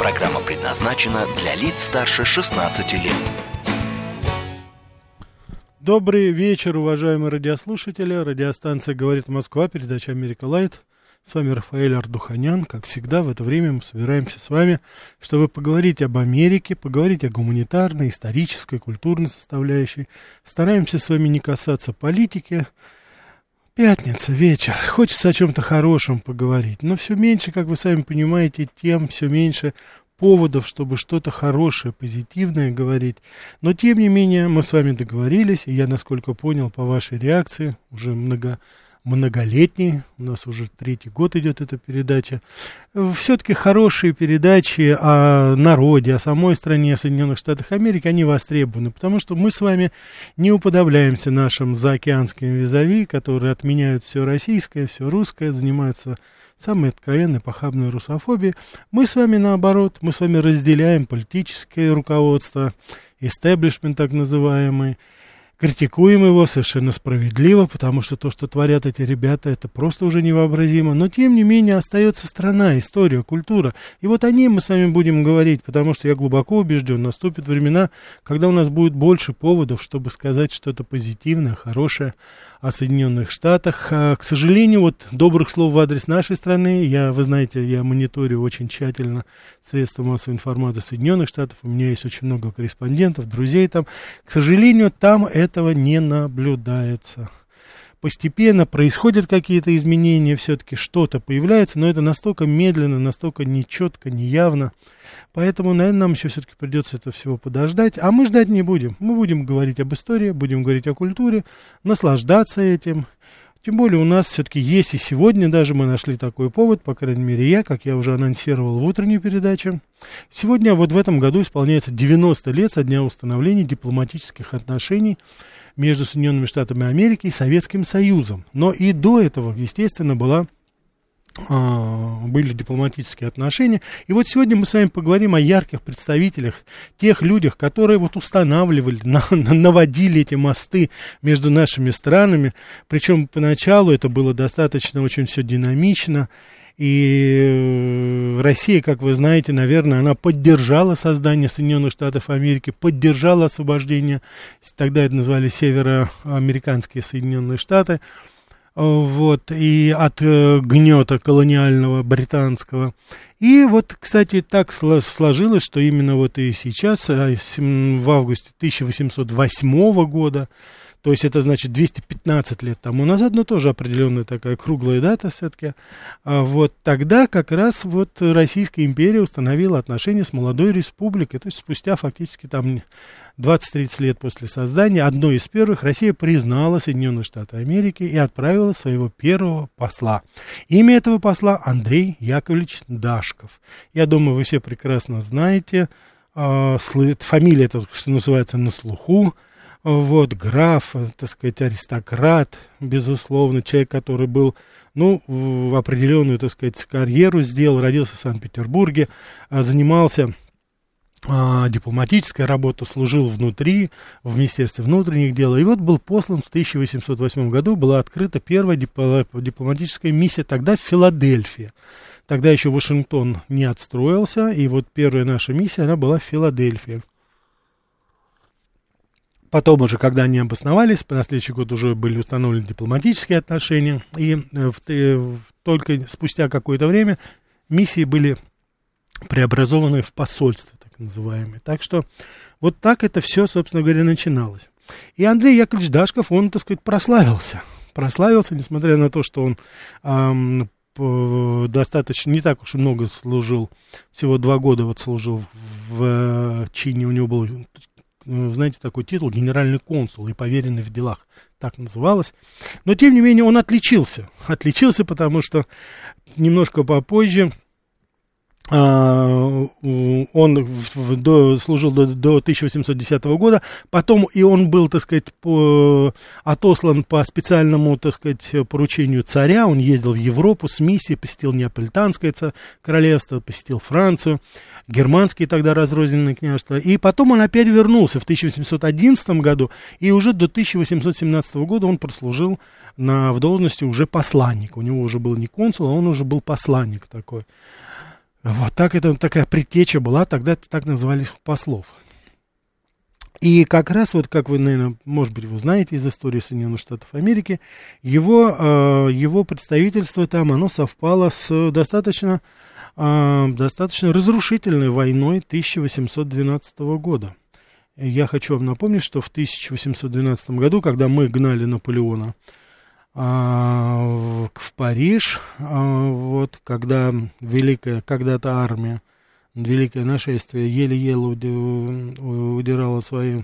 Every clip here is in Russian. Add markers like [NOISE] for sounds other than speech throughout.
Программа предназначена для лиц старше 16 лет. Добрый вечер, уважаемые радиослушатели. Радиостанция «Говорит Москва», передача «Америка Light». С вами Рафаэль Ардуханян. Как всегда, в это время мы собираемся с вами, чтобы поговорить об Америке, поговорить о гуманитарной, исторической, культурной составляющей. Стараемся с вами не касаться политики, Пятница, вечер. Хочется о чем-то хорошем поговорить. Но все меньше, как вы сами понимаете, тем все меньше поводов, чтобы что-то хорошее, позитивное говорить. Но, тем не менее, мы с вами договорились, и я, насколько понял по вашей реакции, уже много многолетний, у нас уже третий год идет эта передача. Все-таки хорошие передачи о народе, о самой стране, Соединенных Штатах Америки, они востребованы, потому что мы с вами не уподобляемся нашим заокеанским визави, которые отменяют все российское, все русское, занимаются самой откровенной похабной русофобией. Мы с вами наоборот, мы с вами разделяем политическое руководство, истеблишмент так называемый, критикуем его совершенно справедливо, потому что то, что творят эти ребята, это просто уже невообразимо. Но, тем не менее, остается страна, история, культура. И вот о ней мы с вами будем говорить, потому что я глубоко убежден, наступят времена, когда у нас будет больше поводов, чтобы сказать что-то позитивное, хорошее о Соединенных Штатах. А, к сожалению, вот добрых слов в адрес нашей страны, я, вы знаете, я мониторю очень тщательно средства массовой информации Соединенных Штатов, у меня есть очень много корреспондентов, друзей там. К сожалению, там этого не наблюдается постепенно происходят какие-то изменения, все-таки что-то появляется, но это настолько медленно, настолько нечетко, неявно. Поэтому, наверное, нам еще все-таки придется это всего подождать. А мы ждать не будем. Мы будем говорить об истории, будем говорить о культуре, наслаждаться этим. Тем более у нас все-таки есть и сегодня даже мы нашли такой повод, по крайней мере я, как я уже анонсировал в утренней передаче. Сегодня вот в этом году исполняется 90 лет со дня установления дипломатических отношений между Соединенными Штатами Америки и Советским Союзом. Но и до этого, естественно, была были дипломатические отношения. И вот сегодня мы с вами поговорим о ярких представителях, тех людях, которые вот устанавливали, на, наводили эти мосты между нашими странами. Причем поначалу это было достаточно очень все динамично. И э, Россия, как вы знаете, наверное, она поддержала создание Соединенных Штатов Америки, поддержала освобождение, тогда это называли североамериканские Соединенные Штаты вот, и от э, гнета колониального британского. И вот, кстати, так сложилось, что именно вот и сейчас, а, в августе 1808 года, то есть это значит 215 лет тому назад, но тоже определенная такая круглая дата все-таки. А вот тогда как раз вот Российская империя установила отношения с молодой республикой. То есть спустя фактически там 20-30 лет после создания, одной из первых, Россия признала Соединенные Штаты Америки и отправила своего первого посла. Имя этого посла Андрей Яковлевич Дашков. Я думаю, вы все прекрасно знаете. Э, фамилия, это, что называется, на слуху вот, граф, так сказать, аристократ, безусловно, человек, который был, ну, в определенную, так сказать, карьеру сделал, родился в Санкт-Петербурге, а, занимался а, дипломатической работой, служил внутри, в Министерстве внутренних дел, и вот был послан в 1808 году, была открыта первая дипломатическая миссия тогда в Филадельфии. Тогда еще Вашингтон не отстроился, и вот первая наша миссия, она была в Филадельфии. Потом уже, когда они обосновались, на следующий год уже были установлены дипломатические отношения, и э, в, э, только спустя какое-то время миссии были преобразованы в посольство, так называемые. Так что вот так это все, собственно говоря, начиналось. И Андрей Яковлевич Дашков, он, так сказать, прославился. Прославился, несмотря на то, что он эм, достаточно, не так уж и много служил, всего два года вот служил в, в э, чине, у него был знаете, такой титул генеральный консул и поверенный в делах, так называлось. Но, тем не менее, он отличился. Отличился, потому что немножко попозже он до, служил до, до 1810 года, потом и он был, так сказать, по, отослан по специальному, так сказать, поручению царя, он ездил в Европу с миссией, посетил Неаполитанское королевство, посетил Францию, германские тогда разрозненные княжества, и потом он опять вернулся в 1811 году, и уже до 1817 года он прослужил на, в должности уже посланника, у него уже был не консул, а он уже был посланник такой. Вот так это такая предтеча была, тогда так называли послов. И как раз вот, как вы, наверное, может быть, вы знаете из истории Соединенных Штатов Америки, его, э, его представительство там, оно совпало с достаточно, э, достаточно разрушительной войной 1812 года. Я хочу вам напомнить, что в 1812 году, когда мы гнали Наполеона в, в Париж, а, вот, когда великая когда-то армия, великое нашествие еле-еле удирала свои,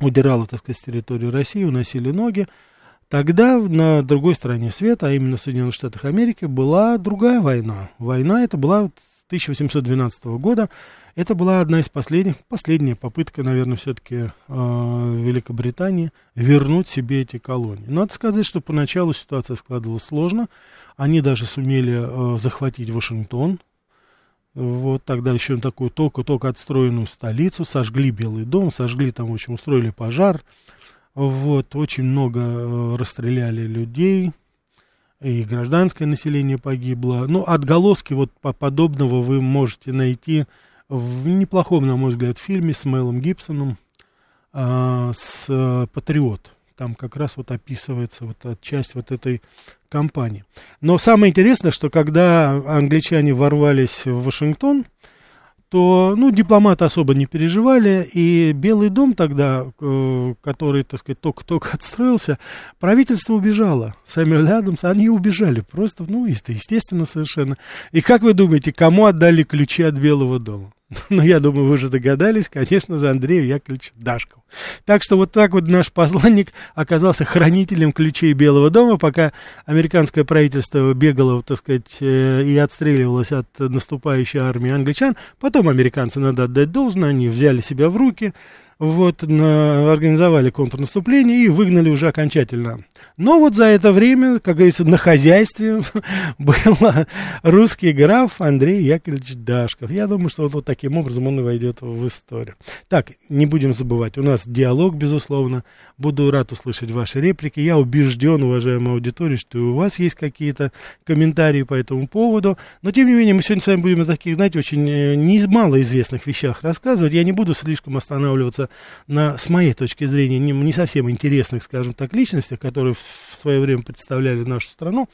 удирала, так сказать, с территории России, уносили ноги, Тогда на другой стороне света, а именно в Соединенных Штатах Америки, была другая война. Война это была 1812 года, это была одна из последних, последняя попытка, наверное, все-таки э, Великобритании вернуть себе эти колонии. Надо сказать, что поначалу ситуация складывалась сложно. Они даже сумели э, захватить Вашингтон. Вот тогда еще такую только-только отстроенную столицу, сожгли Белый дом, сожгли там, в общем, устроили пожар. Вот, очень много э, расстреляли людей, и гражданское население погибло. Ну, отголоски вот подобного вы можете найти в неплохом, на мой взгляд, фильме с Мэлом Гибсоном а, с а, «Патриот». Там как раз вот описывается вот часть вот этой кампании. Но самое интересное, что когда англичане ворвались в Вашингтон, то, ну, дипломаты особо не переживали, и Белый дом тогда, э, который, так сказать, только-только отстроился, правительство убежало. Сэмюэл Адамс, они убежали просто, ну, естественно, совершенно. И как вы думаете, кому отдали ключи от Белого дома? [LAUGHS] Ну, я думаю, вы же догадались, конечно же, Андрею Яковлевичу Дашкову. Так что вот так вот наш посланник оказался хранителем ключей Белого дома, пока американское правительство бегало, так сказать, э, и отстреливалось от наступающей армии англичан. Потом американцы, надо отдать должное, они взяли себя в руки, вот, на, организовали контрнаступление и выгнали уже окончательно. Но вот за это время, как говорится, на хозяйстве [LAUGHS] был русский граф Андрей Яковлевич Дашков. Я думаю, что вот, вот таким образом он и войдет в историю. Так, не будем забывать, у нас диалог, безусловно. Буду рад услышать ваши реплики. Я убежден, уважаемая аудитория, что у вас есть какие-то комментарии по этому поводу. Но, тем не менее, мы сегодня с вами будем о таких, знаете, очень э, не малоизвестных вещах рассказывать. Я не буду слишком останавливаться на, с моей точки зрения, не, не совсем интересных, скажем так, личностях, которые в, свое время представляли нашу страну.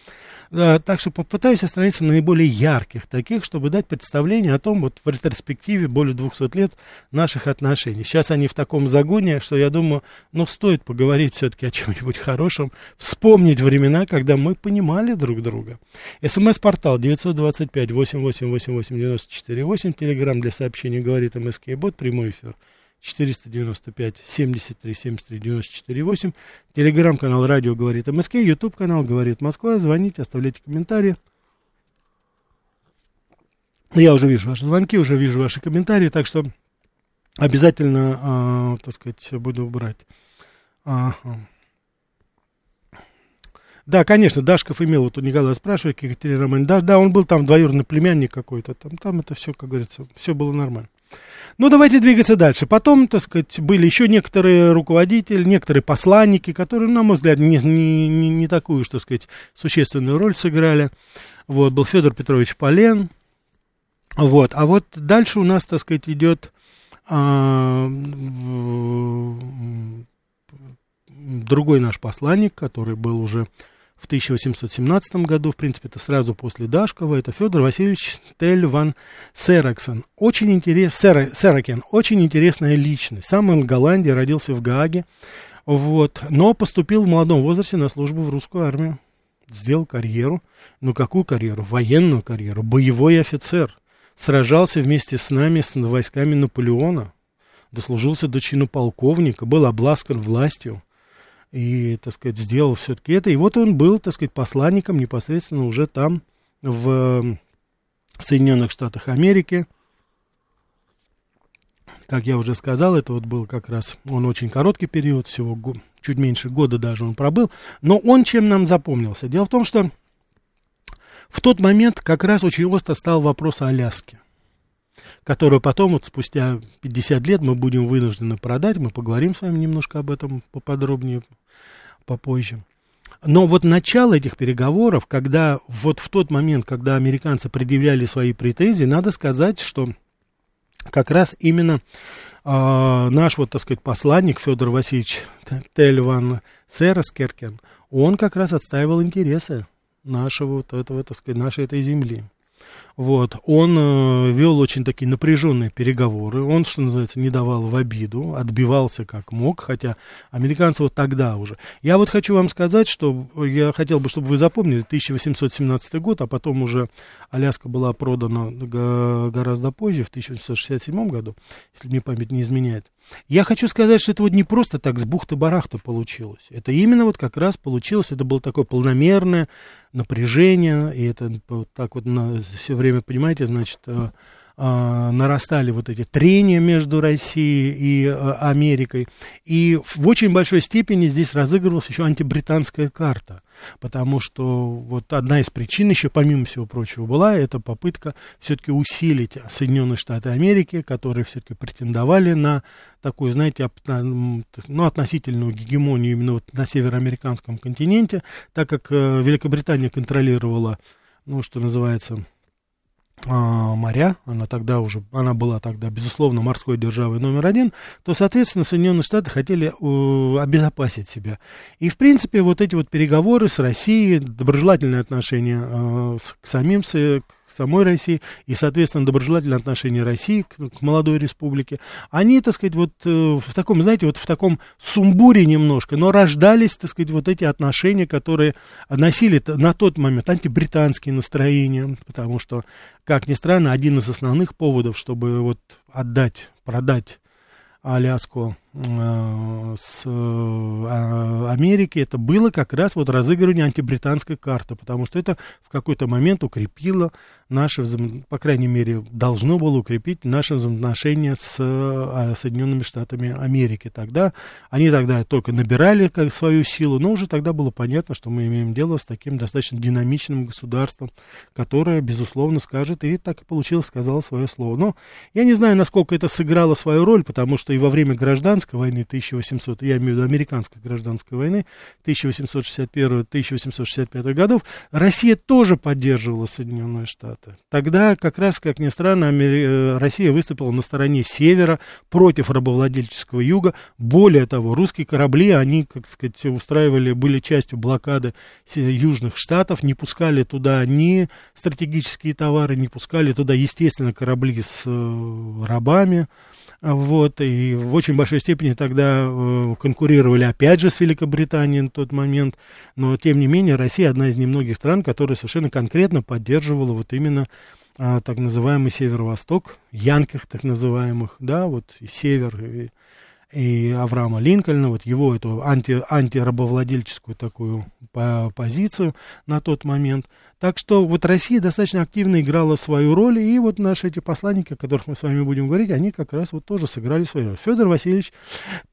Да, так что попытаюсь остановиться на наиболее ярких таких, чтобы дать представление о том, вот в ретроспективе более 200 лет наших отношений. Сейчас они в таком загоне, что я думаю, ну, стоит поговорить все-таки о чем-нибудь хорошем, вспомнить времена, когда мы понимали друг друга. СМС-портал 925-8888-94-8, телеграмм для сообщений говорит МСК Бот, прямой эфир 495 73 73 94 8. Телеграм-канал Радио говорит МСК. Ютуб канал говорит Москва. Звоните, оставляйте комментарии. Я уже вижу ваши звонки, уже вижу ваши комментарии, так что обязательно, э, так сказать, буду брать. Ага. Да, конечно, Дашков имел, вот у Николая спрашивает, Екатерина Романовна, да, да, он был там двоюродный племянник какой-то, там, там это все, как говорится, все было нормально. Ну, давайте двигаться дальше. Потом, так сказать, были еще некоторые руководители, некоторые посланники, которые, на мой взгляд, не, не, не, не такую, что сказать, существенную роль сыграли. Вот, был Федор Петрович Полен. Вот, а вот дальше у нас, так сказать, идет а, другой наш посланник, который был уже в 1817 году, в принципе, это сразу после Дашкова, это Федор Васильевич Тель ван Сераксон. Очень интерес, Сера, Серакен, очень интересная личность. Сам он в Голландии, родился в Гааге, вот, но поступил в молодом возрасте на службу в русскую армию. Сделал карьеру. Ну, какую карьеру? Военную карьеру. Боевой офицер. Сражался вместе с нами, с войсками Наполеона. Дослужился до чину полковника, был обласкан властью и, так сказать, сделал все-таки это. И вот он был, так сказать, посланником непосредственно уже там, в, в Соединенных Штатах Америки. Как я уже сказал, это вот был как раз, он очень короткий период, всего чуть меньше года даже он пробыл, но он чем нам запомнился? Дело в том, что в тот момент как раз очень остро стал вопрос о Аляске, которую потом, вот спустя 50 лет, мы будем вынуждены продать. Мы поговорим с вами немножко об этом поподробнее попозже. Но вот начало этих переговоров, когда вот в тот момент, когда американцы предъявляли свои претензии, надо сказать, что как раз именно э, наш, вот, так сказать, посланник Федор Васильевич Тельван Церескеркен, он как раз отстаивал интересы нашего вот этого, так сказать, нашей этой земли. Вот, он э, вел очень такие напряженные переговоры, он, что называется, не давал в обиду, отбивался как мог, хотя американцы вот тогда уже. Я вот хочу вам сказать, что я хотел бы, чтобы вы запомнили, 1817 год, а потом уже Аляска была продана гораздо позже, в 1867 году, если мне память не изменяет. Я хочу сказать, что это вот не просто так с бухты-барахта получилось. Это именно вот как раз получилось, это было такое полномерное напряжение, и это вот так вот на, все время, понимаете, значит, э, э, нарастали вот эти трения между Россией и э, Америкой. И в очень большой степени здесь разыгрывалась еще антибританская карта потому что вот одна из причин еще, помимо всего прочего, была это попытка все-таки усилить Соединенные Штаты Америки, которые все-таки претендовали на такую, знаете, ну, относительную гегемонию именно вот на североамериканском континенте, так как э, Великобритания контролировала, ну, что называется, моря, она тогда уже, она была тогда, безусловно, морской державой номер один, то, соответственно, Соединенные Штаты хотели э, обезопасить себя. И, в принципе, вот эти вот переговоры с Россией, доброжелательные отношения э, к самим, с, самой России и, соответственно, доброжелательное отношение России к, к молодой республике, они, так сказать, вот э, в таком, знаете, вот в таком сумбуре немножко, но рождались, так сказать, вот эти отношения, которые носили на тот момент антибританские настроения, потому что, как ни странно, один из основных поводов, чтобы вот отдать, продать Аляску э, с э, Америки, это было как раз вот разыгрывание антибританской карты, потому что это в какой-то момент укрепило наши, по крайней мере, должно было укрепить наши взаимоотношения с э, Соединенными Штатами Америки. Тогда они тогда только набирали как свою силу, но уже тогда было понятно, что мы имеем дело с таким достаточно динамичным государством, которое, безусловно, скажет, и так и получилось, сказала свое слово. Но я не знаю, насколько это сыграло свою роль, потому что и во время гражданской войны 1800, я имею в виду американской гражданской войны 1861-1865 годов, Россия тоже поддерживала Соединенные Штаты. Тогда как раз, как ни странно, Амери... Россия выступила на стороне севера против рабовладельческого юга. Более того, русские корабли, они, как сказать, устраивали, были частью блокады южных штатов, не пускали туда ни стратегические товары, не пускали туда, естественно, корабли с э, рабами. Вот, и в очень большой степени тогда э, конкурировали опять же с Великобританией на тот момент, но тем не менее Россия одна из немногих стран, которая совершенно конкретно поддерживала вот именно а, так называемый северо-восток, янках так называемых, да, вот север, и, и Авраама Линкольна, вот его эту анти, антирабовладельческую такую по, позицию на тот момент. Так что вот Россия достаточно активно играла свою роль, и вот наши эти посланники, о которых мы с вами будем говорить, они как раз вот тоже сыграли свою роль. Федор Васильевич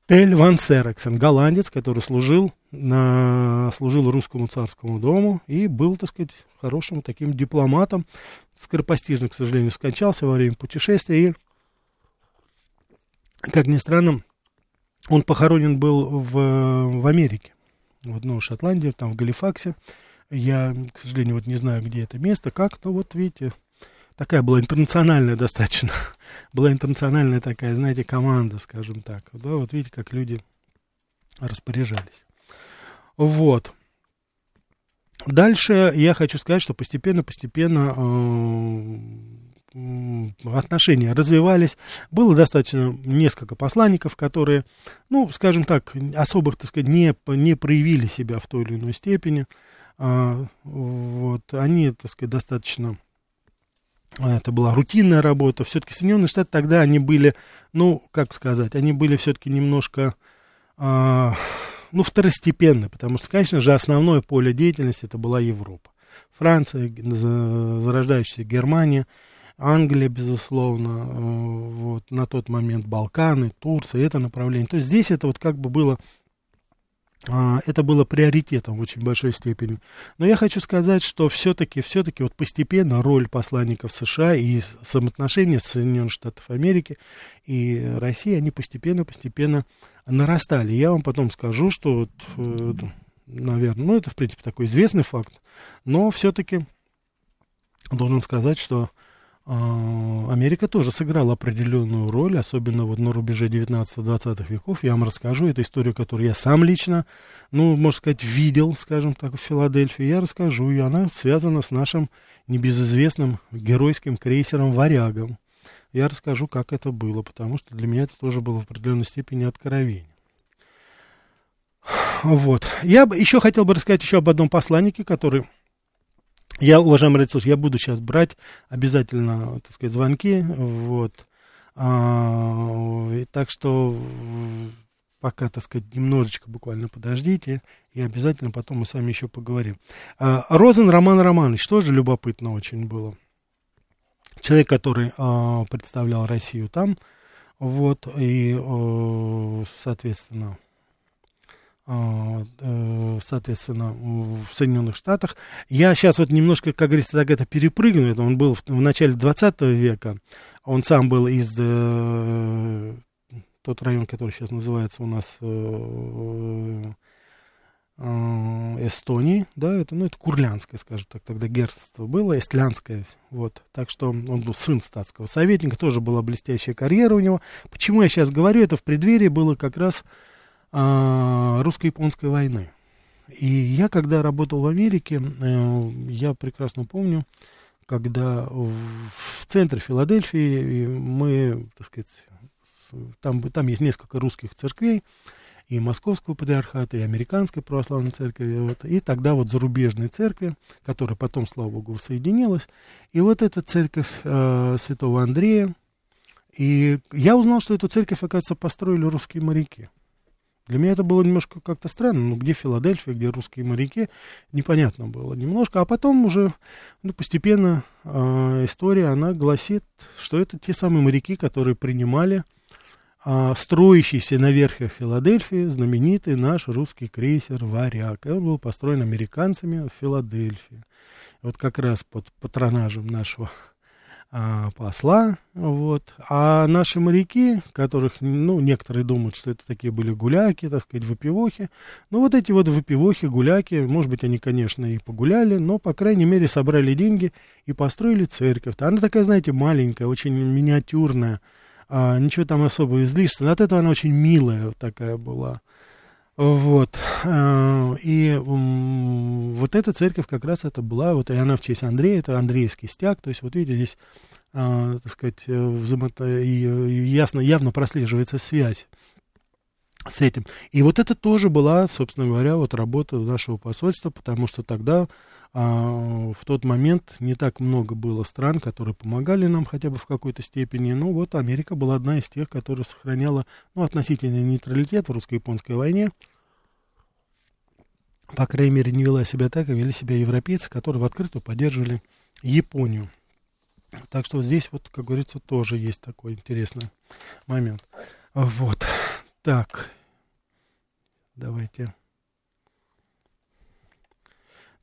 Тель Ван Серексен, голландец, который служил, на, служил русскому царскому дому и был, так сказать, хорошим таким дипломатом. Скоропостижно, к сожалению, скончался во время путешествия, и, как ни странно, он похоронен был в, в Америке, в ну, Шотландии, там в Галифаксе. Я, к сожалению, вот не знаю, где это место, как, но вот видите, такая была интернациональная достаточно, [LAUGHS] была интернациональная такая, знаете, команда, скажем так. Да, вот видите, как люди распоряжались. Вот. Дальше я хочу сказать, что постепенно-постепенно отношения развивались. Было достаточно несколько посланников, которые, ну, скажем так, особых, так сказать, не, не проявили себя в той или иной степени. А, вот, они, так сказать, достаточно это была рутинная работа. Все-таки Соединенные Штаты тогда они были, ну, как сказать, они были все-таки немножко, а, ну, второстепенны, потому что, конечно же, основное поле деятельности это была Европа. Франция, зарождающаяся Германия, Англия, безусловно, э, вот, на тот момент Балканы, Турция, это направление. То есть здесь это вот как бы было а, это было приоритетом в очень большой степени. Но я хочу сказать, что все-таки, все-таки вот постепенно роль посланников США и самоотношения Соединенных Штатов Америки и России, они постепенно-постепенно нарастали. Я вам потом скажу, что, вот, э, наверное, ну это, в принципе, такой известный факт, но все-таки должен сказать, что Америка тоже сыграла определенную роль, особенно вот на рубеже 19-20 веков. Я вам расскажу эту историю, которую я сам лично, ну, можно сказать, видел, скажем так, в Филадельфии. Я расскажу, и она связана с нашим небезызвестным геройским крейсером «Варягом». Я расскажу, как это было, потому что для меня это тоже было в определенной степени откровение. Вот. Я еще хотел бы рассказать еще об одном посланнике, который я, уважаемый радиослушатель, я буду сейчас брать обязательно, так сказать, звонки, вот. А, и так что пока, так сказать, немножечко буквально подождите, и обязательно потом мы с вами еще поговорим. А, Розен Роман Романович, тоже любопытно очень было. Человек, который а, представлял Россию там, вот, и, а, соответственно, соответственно, в Соединенных Штатах. Я сейчас вот немножко, как говорится, так это перепрыгну. Это он был в, в начале 20 века. Он сам был из э, тот район, который сейчас называется у нас э, э, Эстонии, да, это, ну, это Курлянское, скажем так, тогда герцогство было, Эстлянское, вот, так что он был сын статского советника, тоже была блестящая карьера у него. Почему я сейчас говорю, это в преддверии было как раз а, русско-японской войны. И я, когда работал в Америке, э, я прекрасно помню, когда в центре Филадельфии мы, так сказать, там, там есть несколько русских церквей, и Московского патриархата, и Американской православной церкви, вот, и тогда вот зарубежные церкви, которая потом, слава богу, соединилась, и вот эта церковь э, святого Андрея, и я узнал, что эту церковь, оказывается, построили русские моряки. Для меня это было немножко как-то странно. Ну, где Филадельфия, где русские моряки, непонятно было немножко. А потом уже ну, постепенно э, история, она гласит, что это те самые моряки, которые принимали э, строящийся на верхах Филадельфии знаменитый наш русский крейсер «Варяг». Он был построен американцами в Филадельфии. Вот как раз под патронажем нашего посла, вот. А наши моряки, которых, ну, некоторые думают, что это такие были гуляки, так сказать, выпивохи, ну, вот эти вот выпивохи, гуляки, может быть, они, конечно, и погуляли, но, по крайней мере, собрали деньги и построили церковь. Она такая, знаете, маленькая, очень миниатюрная, а, ничего там особо излишнего. От этого она очень милая такая была. Вот. Э, и вот эта церковь как раз это была, вот и она в честь Андрея, это Андреевский стяг, то есть вот видите, здесь, э, так сказать, э, взаимото... ясно, явно прослеживается связь с этим. И вот это тоже была, собственно говоря, вот работа нашего посольства, потому что тогда а, в тот момент не так много было стран, которые помогали нам хотя бы в какой-то степени. Но вот Америка была одна из тех, которая сохраняла ну, относительный нейтралитет в русско-японской войне по крайней мере, не вела себя так, как вели себя европейцы, которые в открытую поддерживали Японию. Так что здесь вот, как говорится, тоже есть такой интересный момент. Вот. Так. Давайте.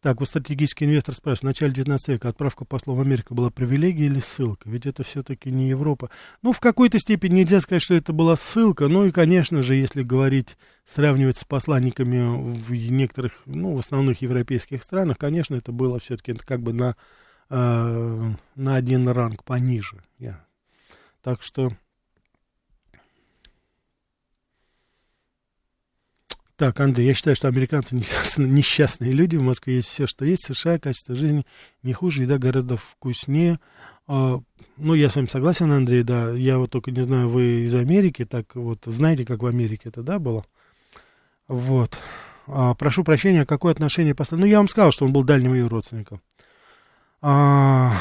Так, вот стратегический инвестор спрашивает, в начале 19 века отправка послов в Америку была привилегией или ссылка? Ведь это все-таки не Европа. Ну, в какой-то степени нельзя сказать, что это была ссылка. Ну и, конечно же, если говорить, сравнивать с посланниками в некоторых, ну, в основных европейских странах, конечно, это было все-таки как бы на, э, на один ранг пониже. Yeah. Так что Так, Андрей, я считаю, что американцы [LAUGHS] несчастные люди. В Москве есть все, что есть. США качество жизни не хуже, еда гораздо вкуснее. А, ну, я с вами согласен, Андрей, да. Я вот только не знаю, вы из Америки, так вот, знаете, как в Америке это, да, было? Вот. А, прошу прощения, какое отношение поставил? Ну, я вам сказал, что он был дальним ее родственником. А,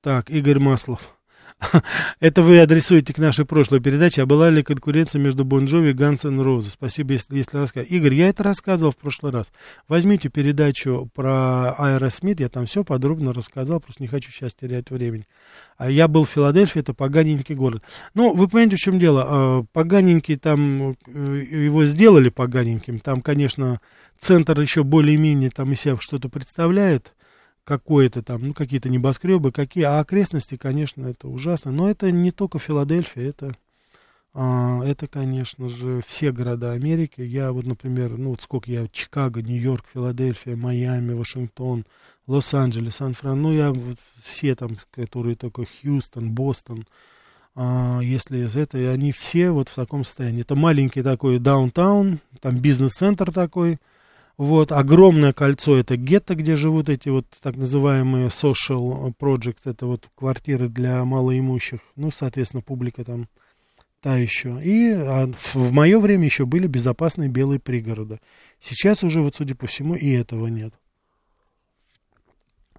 так, Игорь Маслов. [LAUGHS] Это вы адресуете к нашей прошлой передаче. А была ли конкуренция между Бонжови и Ганс Роза? Спасибо, если, если рассказать. Игорь, я это рассказывал в прошлый раз. Возьмите передачу про Аэросмит, я там все подробно рассказал, просто не хочу сейчас терять времени. А я был в Филадельфии, это поганенький город. Ну, вы понимаете, в чем дело? А, поганенький там, э, его сделали поганеньким. Там, конечно, центр еще более-менее там из себя что-то представляет какое-то там, ну, какие-то небоскребы, какие, а окрестности, конечно, это ужасно. Но это не только Филадельфия, это, а, это, конечно же, все города Америки. Я вот, например, ну, вот сколько я, Чикаго, Нью-Йорк, Филадельфия, Майами, Вашингтон, Лос-Анджелес, Сан-Фран, ну, я вот все там, которые только Хьюстон, Бостон, а, если из этого, они все вот в таком состоянии. Это маленький такой даунтаун, там бизнес-центр такой, вот, огромное кольцо это гетто, где живут эти вот так называемые social projects, это вот квартиры для малоимущих, ну, соответственно, публика там та еще. И а, в, в мое время еще были безопасные белые пригороды. Сейчас уже, вот судя по всему, и этого нет.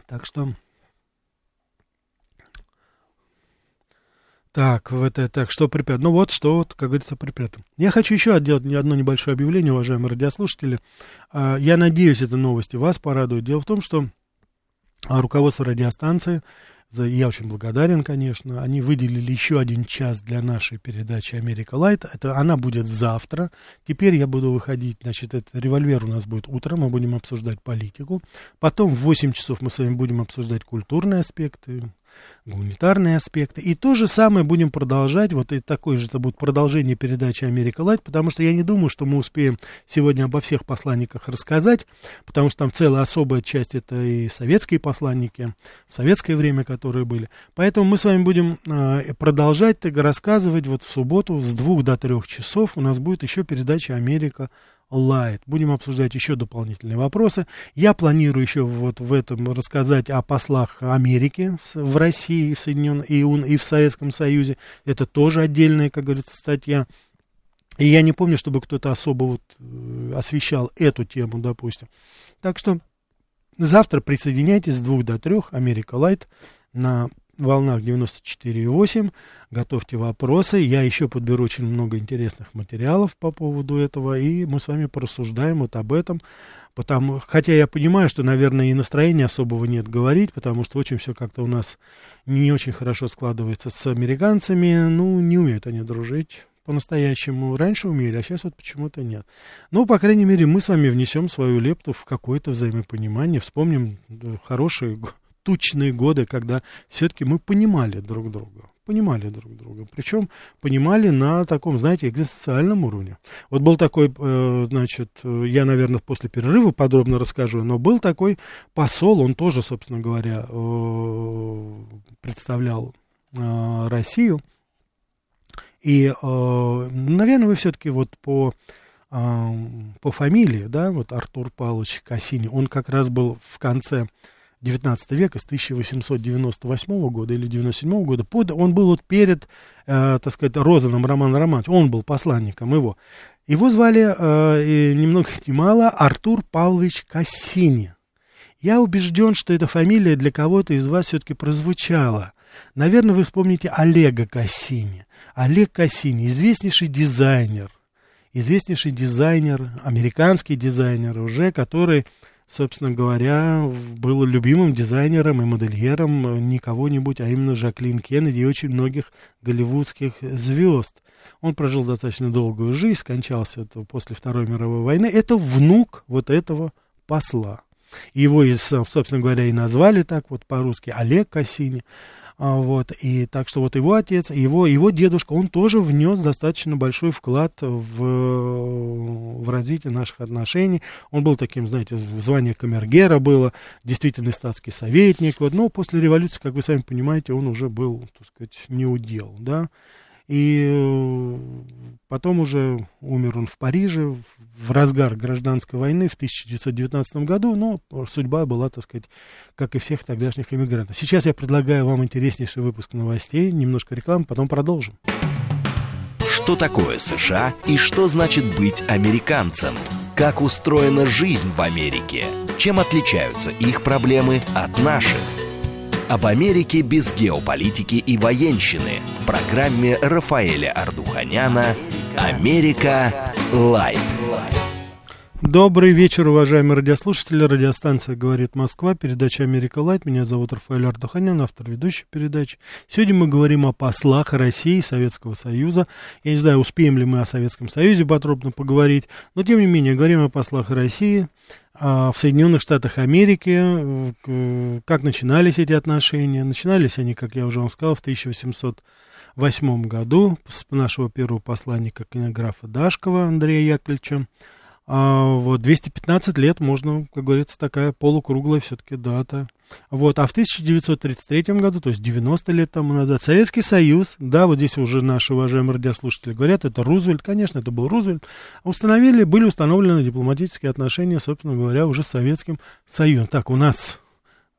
Так что Так, в это, так, что припрятано? Ну вот, что, вот, как говорится, припрятано. Я хочу еще отделать одно небольшое объявление, уважаемые радиослушатели. А, я надеюсь, это новости вас порадуют. Дело в том, что а, руководство радиостанции, я очень благодарен, конечно, они выделили еще один час для нашей передачи «Америка Лайт». Это она будет завтра. Теперь я буду выходить, значит, это револьвер у нас будет утром, мы будем обсуждать политику. Потом в 8 часов мы с вами будем обсуждать культурные аспекты, гуманитарные аспекты. И то же самое будем продолжать, вот и такое же это будет продолжение передачи «Америка Лайт», потому что я не думаю, что мы успеем сегодня обо всех посланниках рассказать, потому что там целая особая часть, это и советские посланники, в советское время, которые были. Поэтому мы с вами будем э, продолжать так, рассказывать вот в субботу с двух до трех часов у нас будет еще передача «Америка Light. Будем обсуждать еще дополнительные вопросы. Я планирую еще вот в этом рассказать о послах Америки в России, в Соединенных и, и в Советском Союзе. Это тоже отдельная, как говорится, статья. И я не помню, чтобы кто-то особо вот э, освещал эту тему, допустим. Так что завтра присоединяйтесь с двух до трех Америка Лайт на волнах 94,8. Готовьте вопросы. Я еще подберу очень много интересных материалов по поводу этого, и мы с вами порассуждаем вот об этом. Потому, хотя я понимаю, что, наверное, и настроения особого нет говорить, потому что очень все как-то у нас не очень хорошо складывается с американцами. Ну, не умеют они дружить по-настоящему. Раньше умели, а сейчас вот почему-то нет. Ну, по крайней мере, мы с вами внесем свою лепту в какое-то взаимопонимание, вспомним э, хорошие тучные годы, когда все-таки мы понимали друг друга. Понимали друг друга. Причем понимали на таком, знаете, экзистенциальном уровне. Вот был такой, э, значит, я, наверное, после перерыва подробно расскажу, но был такой посол, он тоже, собственно говоря, э, представлял э, Россию. И, наверное, вы все-таки вот по по фамилии, да, вот Артур Павлович Кассини, он как раз был в конце 19 века, с 1898 года или 97 года, под, он был вот перед, э, так сказать, Розаном Роман Романович, он был посланником его. Его звали, э, ни много ни мало, Артур Павлович Кассини. Я убежден, что эта фамилия для кого-то из вас все-таки прозвучала. Наверное, вы вспомните Олега Кассини. Олег Кассини, известнейший дизайнер, известнейший дизайнер, американский дизайнер уже, который собственно говоря, был любимым дизайнером и модельером э, не кого-нибудь, а именно Жаклин Кеннеди и очень многих голливудских звезд. Он прожил достаточно долгую жизнь, скончался после Второй мировой войны. Это внук вот этого посла. Его, собственно говоря, и назвали так вот по-русски Олег Кассини. А, вот, и так что вот его отец, его, его дедушка, он тоже внес достаточно большой вклад в, в развитие наших отношений. Он был таким, знаете, звание камергера было, действительно статский советник. Вот, но после революции, как вы сами понимаете, он уже был, так сказать, неудел, да. И э, потом уже умер он в Париже в разгар гражданской войны в 1919 году, но судьба была, так сказать, как и всех тогдашних иммигрантов. Сейчас я предлагаю вам интереснейший выпуск новостей, немножко рекламы, потом продолжим. Что такое США и что значит быть американцем? Как устроена жизнь в Америке? Чем отличаются их проблемы от наших? Об Америке без геополитики и военщины в программе Рафаэля Ардуханяна «Америка. Light». Добрый вечер, уважаемые радиослушатели. Радиостанция «Говорит Москва», передача «Америка Light». Меня зовут Рафаэль Ардуханян, автор ведущей передачи. Сегодня мы говорим о послах России и Советского Союза. Я не знаю, успеем ли мы о Советском Союзе подробно поговорить, но тем не менее, говорим о послах России в Соединенных Штатах Америки. Как начинались эти отношения? Начинались они, как я уже вам сказал, в 1808 году с нашего первого посланника кинографа Дашкова Андрея Яковлевича. А, вот, 215 лет можно, как говорится, такая полукруглая все-таки дата. Вот, а в 1933 году, то есть 90 лет тому назад, Советский Союз, да, вот здесь уже наши уважаемые радиослушатели говорят, это Рузвельт, конечно, это был Рузвельт, установили, были установлены дипломатические отношения, собственно говоря, уже с Советским Союзом. Так, у нас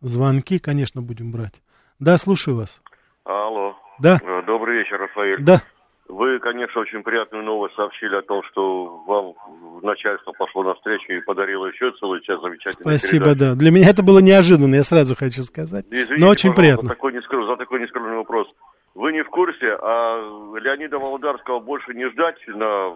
звонки, конечно, будем брать. Да, слушаю вас. Алло. Да. Э, добрый вечер, Рафаэль. Да. Вы, конечно, очень приятную новость сообщили о том, что вам начальство пошло навстречу и подарило еще целый час замечательной Спасибо, передачи. да. Для меня это было неожиданно, я сразу хочу сказать. Извините, Но очень приятно. За такой, нескров... за такой нескромный вопрос. Вы не в курсе, а Леонида Володарского больше не ждать на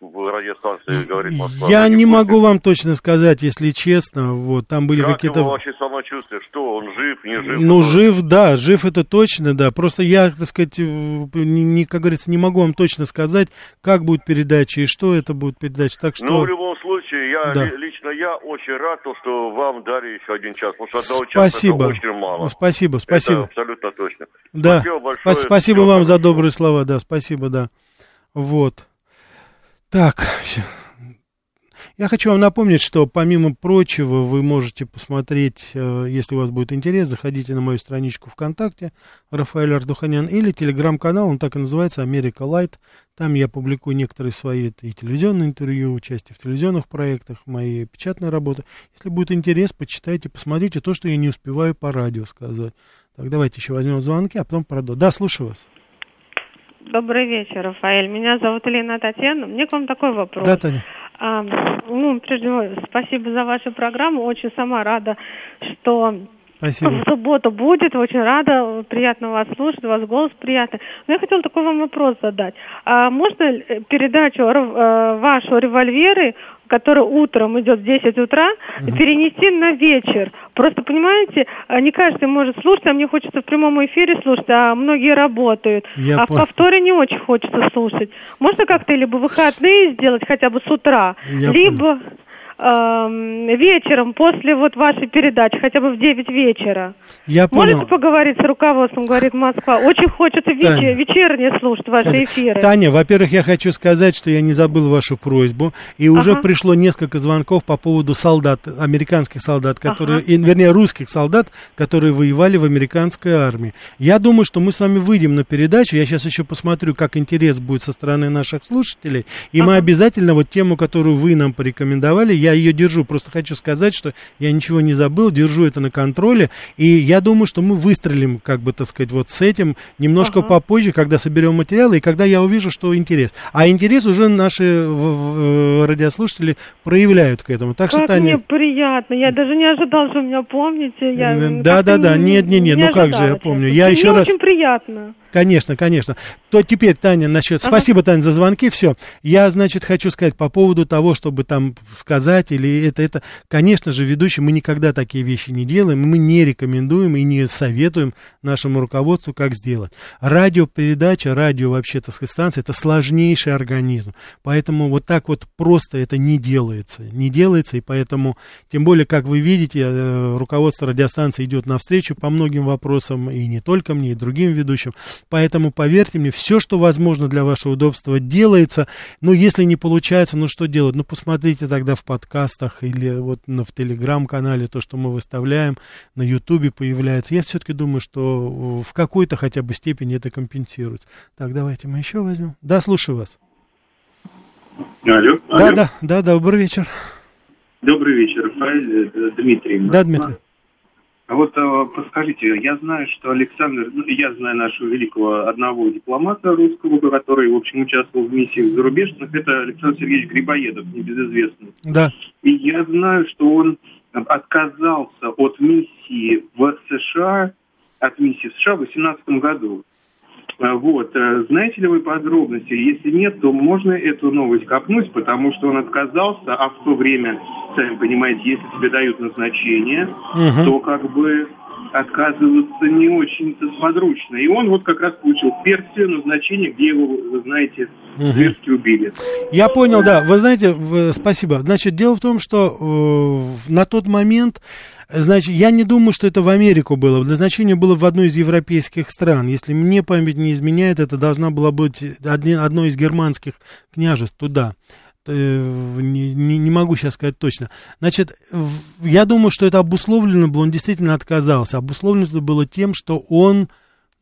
в радиостанции говорит Москва. Я не курсе? могу вам точно сказать, если честно. Вот, там были Как какие-то... его вообще самочувствие? Что, он жив, не жив? Ну, жив, да, жив это точно, да. Просто я, так сказать, э, не, не, как говорится, не могу вам точно сказать, как будет передача и что это будет передача. Так что... Ну, в любом случае, я Да. ли- лично я очень рад, то, что вам дали еще один час. Потому что одного часа Спасибо. это очень мало. Спасибо, спасибо. Это абсолютно точно. Да, Спасибо большое. Спа- спасибо Всего вам за хорошего. добрые слова, да, спасибо, да. Вот. Так, я хочу вам напомнить, что помимо прочего вы можете посмотреть, э, если у вас будет интерес, заходите на мою страничку ВКонтакте Рафаэль Ардуханян или телеграм-канал, он так и называется Америка Лайт. Там я публикую некоторые свои и телевизионные интервью, участие в телевизионных проектах, мои печатные работы. Если будет интерес, почитайте, посмотрите то, что я не успеваю по радио сказать. Так, давайте еще возьмем звонки, а потом продолжим. Да, слушаю вас. Добрый вечер, Рафаэль. Меня зовут Елена Татьяна. Мне к вам такой вопрос. Да, Таня. А, ну, прежде всего, спасибо за вашу программу. Очень сама рада, что Спасибо. в субботу будет. Очень рада. Приятно вас слушать. У вас голос приятный. Но я хотела такой вам вопрос задать. А можно э, передачу э, вашу «Револьверы», которая утром идет в 10 утра, перенести на вечер? Просто, понимаете, а, не каждый может слушать, а мне хочется в прямом эфире слушать, а многие работают. Я а по- в повторе не очень хочется слушать. Можно как-то либо выходные сделать хотя бы с утра, Я либо эм, вечером после вот вашей передачи, хотя бы в 9 вечера. Я понял. Можете поговорить с руководством, говорит Москва. Очень хочется вечер, Таня. вечернее слушать ваши эфиры. Таня, во-первых, я хочу сказать, что я не забыл вашу просьбу, и уже Ага. пришло несколько звонков по поводу солдат, американских солдат, которые, Ага. и, вернее, русских солдат, которые воевали в американской армии. Я думаю, что мы с вами выйдем на передачу, я сейчас еще посмотрю, как интерес будет со стороны наших слушателей, и мы Ага. обязательно вот тему, которую вы нам порекомендовали, я ее держу, просто хочу сказать, что я ничего не забыл, держу это на контроле, и я думаю, что мы выстрелим, как бы, так сказать, вот с этим немножко Ага. попозже, когда соберем материалы, и когда я увижу, что интерес. А интерес уже наши в- радиослушатели проявляют к этому. Так что, Как Таня... мне приятно. Я даже не ожидал, что меня помните. Я М, как-то да-да-да, не- нет-не-не, ну как же, я помню. Я Мне еще раз- очень приятно. Конечно, конечно. То теперь, Таня, насчет... Ага. Спасибо, Таня, за звонки. Все. Я, значит, хочу сказать по поводу того, чтобы там сказать или это, это. Конечно же, ведущий, мы никогда такие вещи не делаем. Мы не рекомендуем и не советуем нашему руководству, как сделать. Радиопередача, радио вообще, так сказать, станция, это сложнейший организм. Поэтому вот так вот просто это не делается. Не делается, и поэтому, тем более, как вы видите, э, руководство радиостанции идет навстречу по многим вопросам, и не только мне, и другим ведущим. Поэтому, поверьте мне, все, что возможно для вашего удобства, делается. Ну, если не получается, ну, что делать? Ну, посмотрите тогда в подкастах или вот на, в телеграм-канале то, что мы выставляем, на ютубе появляется. Я все-таки думаю, что в какой-то хотя бы степени это компенсируется. Так, давайте мы еще возьмем. Да, слушаю вас. Алло. Да, алло. да, да, добрый вечер. Добрый вечер, Рафаэль Дмитрий. Да, Дмитрий. А вот э, подскажите, я знаю, что Александр, ну, я знаю нашего великого одного дипломата русского, который, в общем, участвовал в миссиях зарубежных, это Александр Сергеевич Грибоедов, небезызвестный. Да, И я знаю, что он отказался от миссии в США от миссии США в 2018 году. А, Вот. э, Знаете ли вы подробности? Если нет, то можно эту новость копнуть, потому что он отказался, а в то время, сами понимаете, если тебе дают назначение, Мгм. то как бы отказываться не очень-то сподручно. И он вот как раз получил Персию назначение, где его, вы знаете, зверски убили. Я понял, да. Вы знаете, в- спасибо. Значит, дело в том, что э, на тот момент, значит, я не думаю, что это в Америку было. Назначение было в одной из европейских стран. Если мне память не изменяет, это должна была быть одни- одно из германских княжеств туда. Э, Не, не- не могу сейчас сказать точно. Значит, я думаю, что это обусловлено было, он действительно отказался. Обусловлено это было тем, что он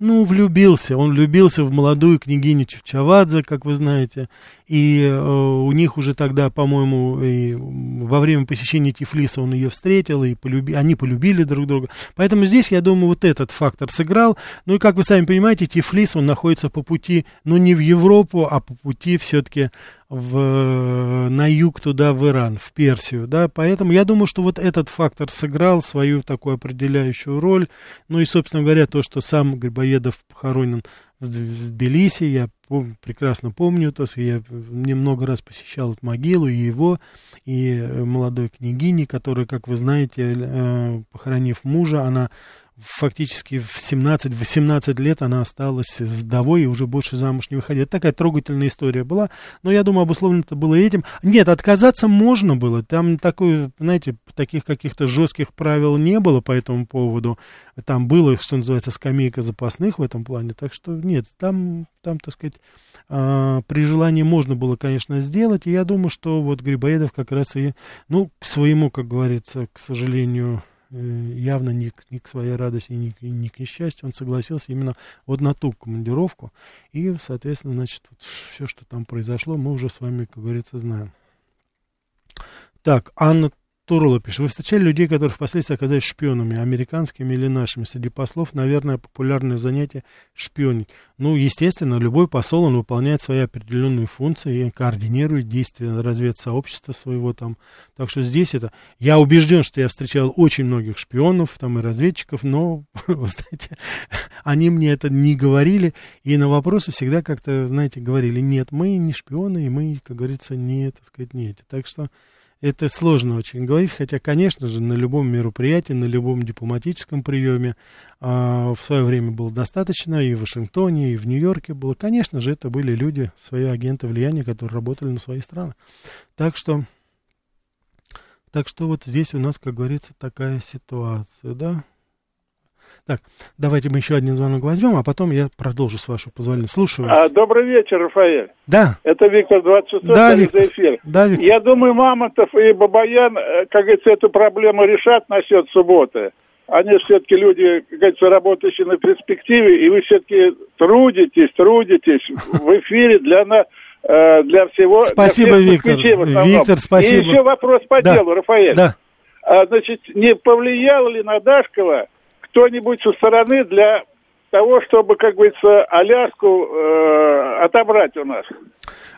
ну, влюбился. Он влюбился в молодую княгиню Чевчавадзе, как вы знаете. И э, у них уже тогда, по-моему, и во время посещения Тифлиса он ее встретил, и полюби... они полюбили друг друга. Поэтому здесь, я думаю, вот этот фактор сыграл. Ну и, как вы сами понимаете, Тифлис, он находится по пути, ну, не в Европу, а по пути все-таки в, на юг туда, в Иран, в Персию, да, поэтому я думаю, что вот этот фактор сыграл свою такую определяющую роль, ну и, собственно говоря, то, что сам Грибоедов похоронен в, Тбилиси, я пом- прекрасно помню, то есть я немного раз посещал эту могилу, и его, и э, молодой княгини, которая, как вы знаете, э, похоронив мужа, она фактически в 17-18 лет она осталась вдовой и уже больше замуж не выходила. Это такая трогательная история была, но я думаю, обусловлено это было этим. Нет, отказаться можно было, там такой, знаете, таких каких-то жестких правил не было по этому поводу. Там было, что называется, скамейка запасных в этом плане, так что нет, там, там так сказать, а, при желании можно было, конечно, сделать, и я думаю, что вот Грибоедов как раз и, ну, к своему, как говорится, к сожалению, явно не к, не к своей радости, не, не к несчастью, он согласился именно вот на ту командировку. И, соответственно, значит, вот все, что там произошло, мы уже с вами, как говорится, знаем. Так, Анна Турула пишет. Вы встречали людей, которые впоследствии оказались шпионами, американскими или нашими? Среди послов, наверное, популярное занятие шпионить. Ну, естественно, любой посол, он выполняет свои определенные функции и координирует действия разведсообщества своего там. Так что здесь это... Я убежден, что я встречал очень многих шпионов там и разведчиков, но, [LAUGHS] вы знаете, они мне это не говорили, и на вопросы всегда как-то, знаете, говорили, нет, мы не шпионы, и мы, как говорится, не, так сказать, не эти. Так что это сложно очень говорить, хотя, конечно же, на любом мероприятии, на любом дипломатическом приеме а, в свое время было достаточно, и в Вашингтоне, и в Нью-Йорке было. Конечно же, это были люди, свои агенты влияния, которые работали на свои страны. Так что, так что вот здесь у нас, как говорится, такая ситуация, да. Так, давайте мы еще один звонок возьмем, а потом я продолжу, с вашего позволения. Слушаю вас. А, добрый вечер, Рафаэль. Да, Это Виктор 26 Да, Виктор. эфир. да, Виктор. Я думаю, Мамонтов и Бабаян, э, как говорится, эту проблему решат насчет субботы. Они все-таки люди, как говорится, работающие на перспективе, и вы все-таки трудитесь, трудитесь в эфире для, на, э, для всего. для Спасибо, всех Виктор. Виктор, спасибо. И еще вопрос по Да. делу, Рафаэль. Да. А, значит, не повлиял ли на Дашкова кто-нибудь со стороны для того, чтобы, как говорится, Аляску э, отобрать у нас?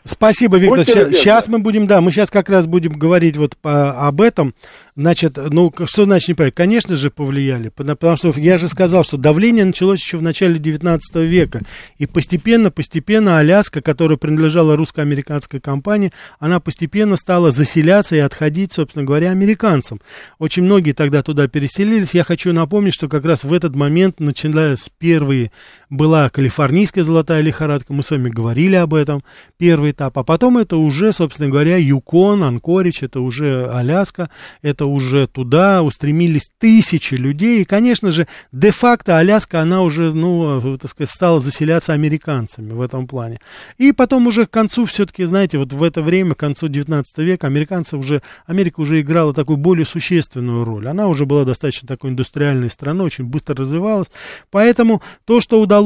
Спасибо, Виктор. Любезны. Сейчас мы будем, да, мы сейчас как раз будем говорить вот по, об этом. Значит, ну, что значит не повлияли? Конечно же, повлияли. Потому что я же сказал, что давление началось еще в начале 19 века. И постепенно, постепенно Аляска, которая принадлежала русско-американской компании, она постепенно стала заселяться и отходить, собственно говоря, американцам. Очень многие тогда туда переселились. Я хочу напомнить, что как раз в этот момент, начиная с первые, была калифорнийская золотая лихорадка, мы с вами говорили об этом, первый этап, а потом это уже, собственно говоря, Юкон, Анкорич, это уже Аляска, это уже туда устремились тысячи людей, и, конечно же, де-факто Аляска, она уже, ну, э, так сказать, стала заселяться американцами в этом плане. И потом уже к концу, все-таки, знаете, вот в это время, к концу 19 века, американцы уже, Америка уже играла такую более существенную роль. Она уже была достаточно такой индустриальной страной, очень быстро развивалась. Поэтому то, что удалось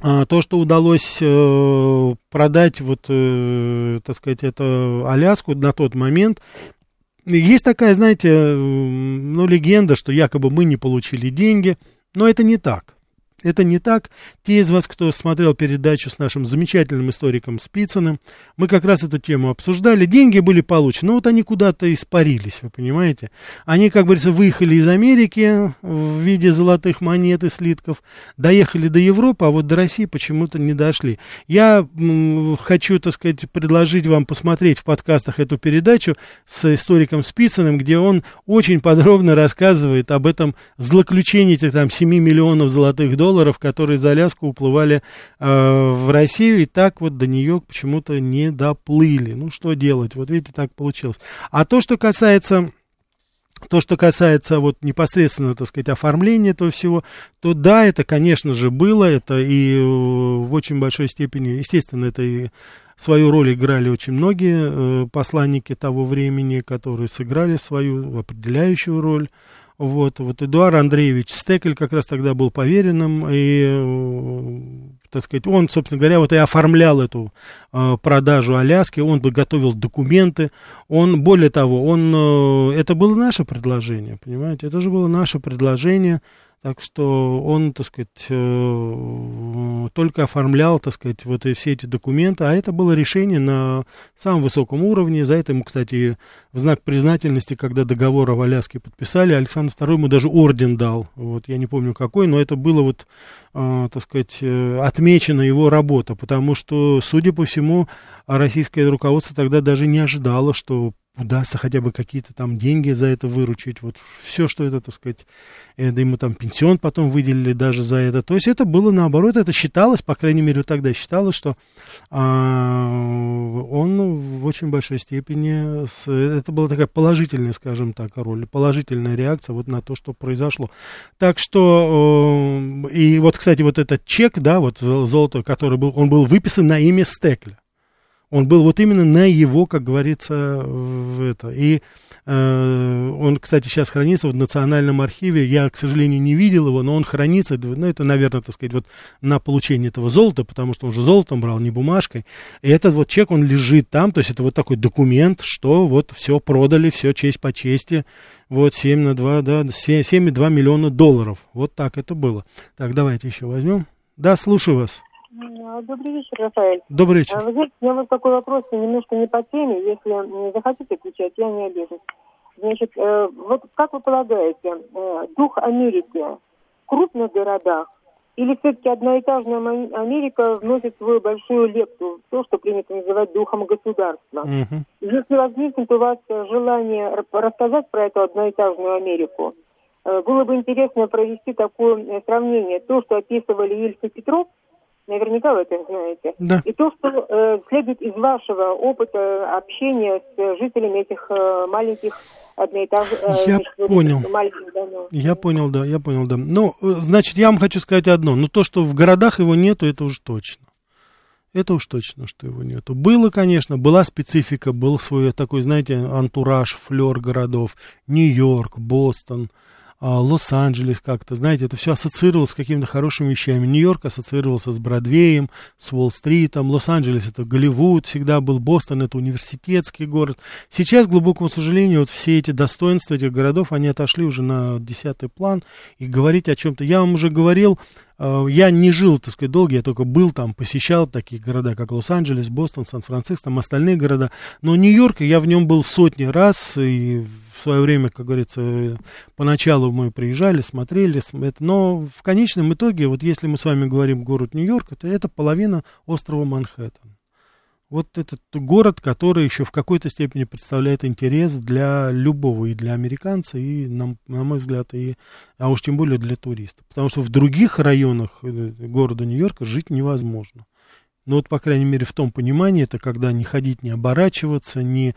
а, то, что удалось э, продать, вот, э, так сказать, это Аляску на тот момент, есть такая, знаете, ну, легенда, что якобы мы не получили деньги, но это не так. Это не так. Те из вас, кто смотрел передачу с нашим замечательным историком Спицыным, мы как раз эту тему обсуждали. Деньги были получены, но вот они куда-то испарились, вы понимаете. Они, как говорится, выехали из Америки в виде золотых монет и слитков, доехали до Европы, а вот до России почему-то не дошли. Я хочу, так сказать, предложить вам посмотреть в подкастах эту передачу с историком Спицыным, где он очень подробно рассказывает об этом злоключении там 7 миллионов золотых долларов, которые за Аляску уплывали э, в Россию, и так вот до нее почему-то не доплыли. Ну, что делать? Вот видите, так получилось. А то, что касается... То, что касается вот непосредственно, так сказать, оформления этого всего, то да, это, конечно же, было, это и э, в очень большой степени, естественно, это и свою роль играли очень многие э, посланники того времени, которые сыграли свою определяющую роль. Вот, вот Эдуард Андреевич Стекель как раз тогда был поверенным, и, э, так сказать, он, собственно говоря, вот и оформлял эту э, продажу Аляски, он бы готовил документы, он, более того, он, э, это было наше предложение, понимаете, это же было наше предложение, так что он, так сказать, э, только оформлял, так сказать, вот все эти документы, а это было решение на самом высоком уровне. За это ему, кстати, в знак признательности, когда договор о Аляске подписали, Александр II ему даже орден дал. Вот я не помню какой, но это было вот, э, так сказать, э, отмечена его работа, потому что, судя по всему, российское руководство тогда даже не ожидало, что удастся хотя бы какие-то там деньги за это выручить, вот все, что это, так сказать, это ему там пенсион потом выделили даже за это, то есть это было наоборот, это считалось, по крайней мере, тогда считалось, что а, он в очень большой степени, с, это была такая положительная, скажем так, роль, положительная реакция вот на то, что произошло. Так что, э, и вот, кстати, вот этот чек, да, вот золото, который был, он был выписан на имя Стекля. Он был вот именно на его, как говорится, в это. И э, он, кстати, сейчас хранится в Национальном архиве. Я, к сожалению, не видел его, но он хранится. Ну, это, наверное, так сказать, вот на получение этого золота, потому что он же золотом брал, не бумажкой. И этот вот чек, он лежит там, то есть это вот такой документ, что вот все продали, все честь по чести. Вот 7 на 2, да, 7,2 миллиона долларов. Вот так это было. Так, давайте еще возьмем. Да, слушаю вас. Добрый вечер, Рафаэль. Добрый вечер. Вы знаете, у меня вот такой вопрос, немножко не по теме. Если захотите отвечать, я не обижусь. Значит, э, вот как вы полагаете, э, дух Америки в крупных городах или все-таки одноэтажная Америка вносит свою большую лепту в то, что принято называть духом государства? Мгм. Если возникнет у вас желание рассказать про эту одноэтажную Америку, э, было бы интересно провести такое сравнение. То, что описывали Ильф и Петров, наверняка вы это знаете, Да. и то, что э, следует из вашего опыта общения с э, жителями этих э, маленьких одноэтажных... Я понял. Маленьких домов. Я понял, да, я понял, да. Ну, э, значит, я вам хочу сказать одно. Ну, то, что в городах его нету, это уж точно. Это уж точно, что его нету. Было, конечно, была специфика, был свой такой, знаете, антураж, флер городов. Нью-Йорк, Бостон, а, Лос-Анджелес как-то, знаете, это все ассоциировалось с какими-то хорошими вещами. Нью-Йорк ассоциировался с Бродвеем, с Уолл-стритом, Лос-Анджелес это Голливуд всегда был, Бостон это университетский город. Сейчас, к глубокому сожалению, вот все эти достоинства этих городов, они отошли уже на десятый план, и говорить о чем-то, я вам уже говорил, э, я не жил, так сказать, долго, я только был там, посещал такие города, как Лос-Анджелес, Бостон, Сан-Франциско, там остальные города. Но Нью-Йорк, я в нем был сотни раз, и в свое время, как говорится, поначалу мы приезжали, смотрели, но в конечном итоге, вот если мы с вами говорим город Нью-Йорк, это, это половина острова Манхэттен. Вот этот город, который еще в какой-то степени представляет интерес для любого, и для американца, и, на, на мой взгляд, и, а уж тем более для туристов. Потому что в других районах э, города Нью-Йорка жить невозможно. Ну вот, по крайней мере, в том понимании, это когда не ходить, не оборачиваться, не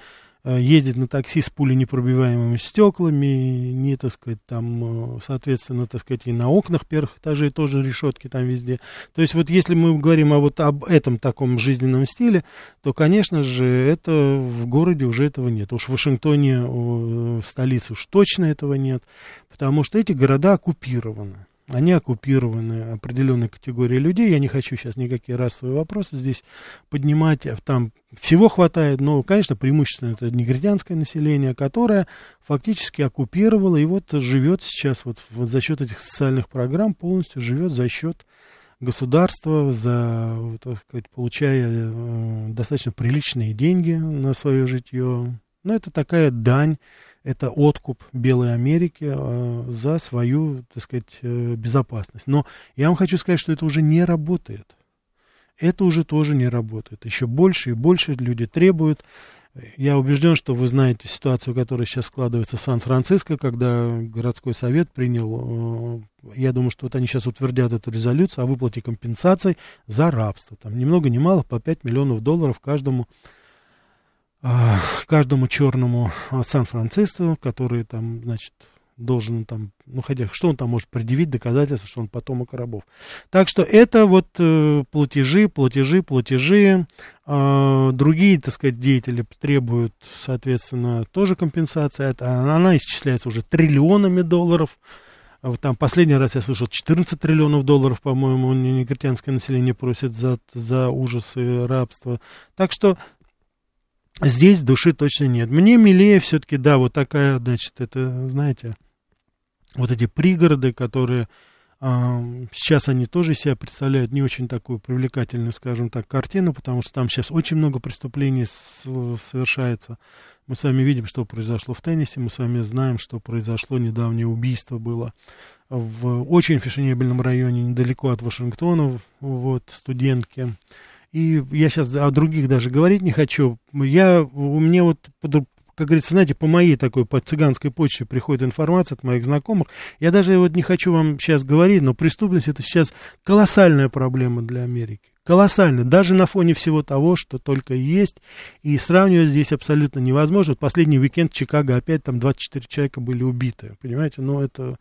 ездить на такси с пуленепробиваемыми стеклами, не, так сказать, там, э, соответственно, так сказать, и на окнах первых этажей тоже решетки там везде. То есть вот если мы говорим о вот об этом таком жизненном стиле, то, конечно же, это в городе уже этого нет. Уж в Вашингтоне, э, в столице уж точно этого нет, потому что эти города оккупированы. Они оккупированы определенной категорией людей. Я не хочу сейчас никакие расовые вопросы здесь поднимать. Там всего хватает, но, конечно, преимущественно это негритянское население, которое фактически оккупировало и вот живет сейчас вот, за счет этих социальных программ, полностью живет за счет государства, за, так сказать, получая э, достаточно приличные деньги на свое житье. Но это такая дань это откуп Белой Америки э, за свою, так сказать, э, безопасность. Но я вам хочу сказать, что это уже не работает. Это уже тоже не работает. Еще больше и больше люди требуют. Я убежден, что вы знаете ситуацию, которая сейчас складывается в Сан-Франциско, когда городской совет принял, э, я думаю, что вот они сейчас утвердят эту резолюцию о выплате компенсаций за рабство. Там ни много ни мало по 5 миллионов долларов каждому а, каждому черному а, Сан-Франциско, который там, значит, должен там, ну хотя, что он там может предъявить, доказательства, что он потомок рабов. Так что это вот э, платежи, платежи, платежи. Э, другие, так сказать, деятели требуют, соответственно, тоже компенсации. Это, она исчисляется уже триллионами долларов. Там последний раз я слышал 14 триллионов долларов, по-моему, негритянское население просит за, за ужасы рабства. Так что Здесь души точно нет. Мне милее все-таки, да, вот такая, значит, это, знаете, вот эти пригороды, которые а, сейчас они тоже себя представляют не очень такую привлекательную, скажем так, картину, потому что там сейчас очень много преступлений совершается. Мы с вами видим, что произошло в теннисе, мы с вами знаем, что произошло недавнее убийство было в очень фешенебельном районе, недалеко от Вашингтона, вот, студентки. И я сейчас о других даже говорить не хочу. Я, у меня вот, как говорится, знаете, по моей такой, по цыганской почте приходит информация от моих знакомых. Я даже вот не хочу вам сейчас говорить, но преступность это сейчас колоссальная проблема для Америки колоссально, даже на фоне всего того, что только есть, и сравнивать здесь абсолютно невозможно. Вот последний уикенд Чикаго опять там 24 человека были убиты, понимаете, ну это,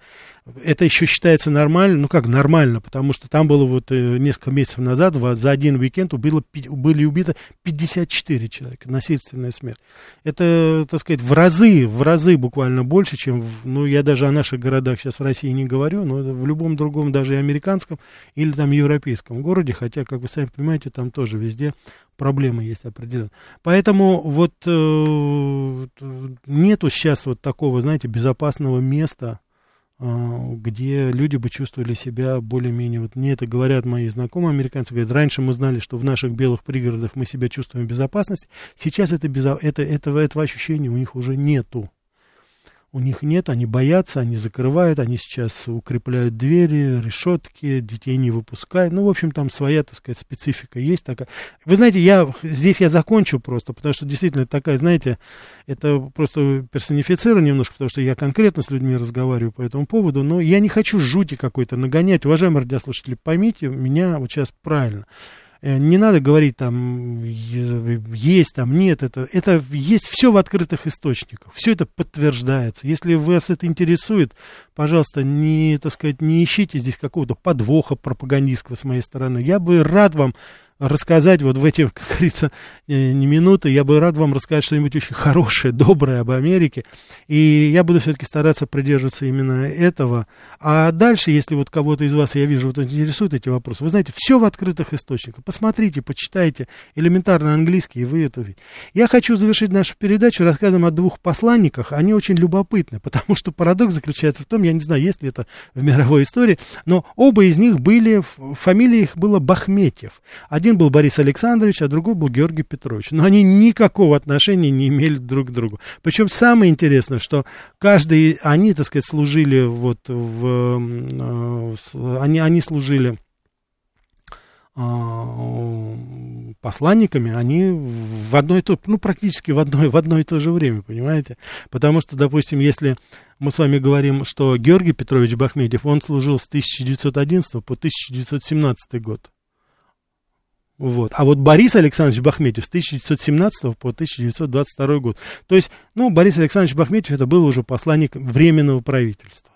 это еще считается нормально, ну как нормально, потому что там было вот э, несколько месяцев назад, за один уикенд было, были убиты 54 человека, насильственная смерть. Это, так сказать, в разы, в разы буквально больше, чем, в, ну я даже о наших городах сейчас в России не говорю, но в любом другом, даже и американском или там европейском городе, хотя, как вы сами понимаете, там тоже везде проблемы есть определенно. Поэтому вот э, нету сейчас вот такого, знаете, безопасного места, э, где люди бы чувствовали себя более-менее, вот мне это говорят мои знакомые американцы, говорят, раньше мы знали, что в наших белых пригородах мы себя чувствуем в безопасности, сейчас это, безо, это, этого, этого ощущения у них уже нету у них нет, они боятся, они закрывают, они сейчас укрепляют двери, решетки, детей не выпускают. Ну, в общем, там своя, так сказать, специфика есть такая. Вы знаете, я, здесь я закончу просто, потому что действительно такая, знаете, это просто персонифицирую немножко, потому что я конкретно с людьми разговариваю по этому поводу, но я не хочу жути какой-то нагонять. Уважаемые радиослушатели, поймите меня вот сейчас правильно. Э, не надо говорить там есть, там нет, это, это есть все в открытых источниках, все это подтверждается. Если вас это интересует, пожалуйста, не, так сказать, не ищите здесь какого-то подвоха пропагандистского с моей стороны. Я бы рад вам рассказать вот в эти, [LAUGHS] как говорится, э, не минуты, я бы рад вам рассказать что-нибудь очень хорошее, [LAUGHS] доброе об Америке, и я буду все-таки стараться придерживаться именно этого. А дальше, если вот кого-то из вас, я вижу, вот интересуют эти вопросы, вы знаете, все в открытых источниках, посмотрите, почитайте элементарно английский, и вы это увидите. Я хочу завершить нашу передачу рассказом о двух посланниках, они очень любопытны, [LAUGHS] потому что парадокс заключается в том, я не знаю, есть ли это в мировой истории, но оба из них были, фамилия их была Бахметьев. Один был Борис Александрович, а другой был Георгий Петрович. Но они никакого отношения не имели друг к другу. Причем самое интересное, что каждый, они, так сказать, служили вот в... Э, они, они служили а, посланниками, они в одно и то, ну, практически в одно, в одно и то же время, понимаете? Потому что, допустим, если мы с вами говорим, что Георгий Петрович Бахметьев, он служил с 1911 по 1917 год, вот. А вот Борис Александрович Бахметьев с 1917 по 1922 год. То есть, ну, Борис Александрович Бахметьев это был уже посланник Временного правительства.